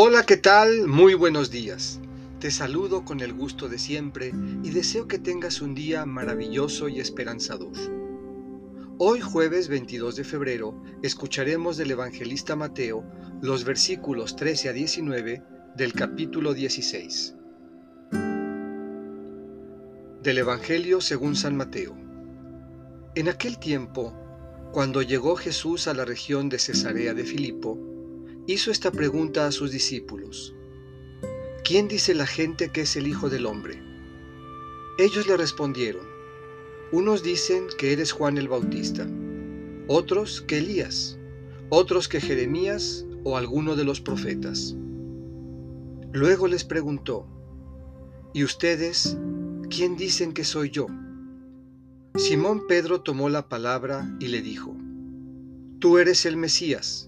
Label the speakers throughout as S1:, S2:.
S1: Hola, ¿qué tal? Muy buenos días. Te saludo con el gusto de siempre y deseo que tengas un día maravilloso y esperanzador. Hoy jueves 22 de febrero escucharemos del evangelista Mateo los versículos 13 a 19 del capítulo 16. Del Evangelio según San Mateo. En aquel tiempo, cuando llegó Jesús a la región de Cesarea de Filipo, hizo esta pregunta a sus discípulos. ¿Quién dice la gente que es el Hijo del Hombre? Ellos le respondieron, unos dicen que eres Juan el Bautista, otros que Elías, otros que Jeremías o alguno de los profetas. Luego les preguntó, ¿y ustedes quién dicen que soy yo? Simón Pedro tomó la palabra y le dijo, Tú eres el Mesías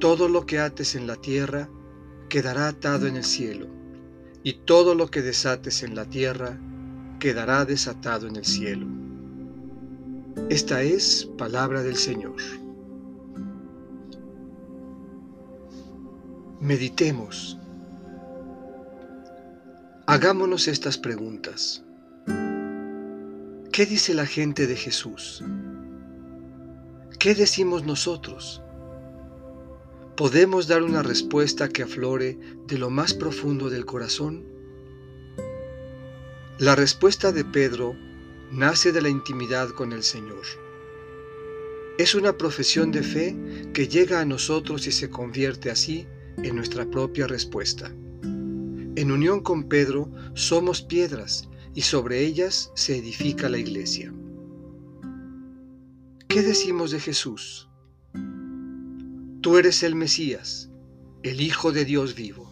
S1: Todo lo que ates en la tierra quedará atado en el cielo, y todo lo que desates en la tierra quedará desatado en el cielo. Esta es palabra del Señor. Meditemos. Hagámonos estas preguntas. ¿Qué dice la gente de Jesús? ¿Qué decimos nosotros? ¿Podemos dar una respuesta que aflore de lo más profundo del corazón? La respuesta de Pedro nace de la intimidad con el Señor. Es una profesión de fe que llega a nosotros y se convierte así en nuestra propia respuesta. En unión con Pedro somos piedras y sobre ellas se edifica la iglesia. ¿Qué decimos de Jesús? Tú eres el Mesías, el Hijo de Dios vivo.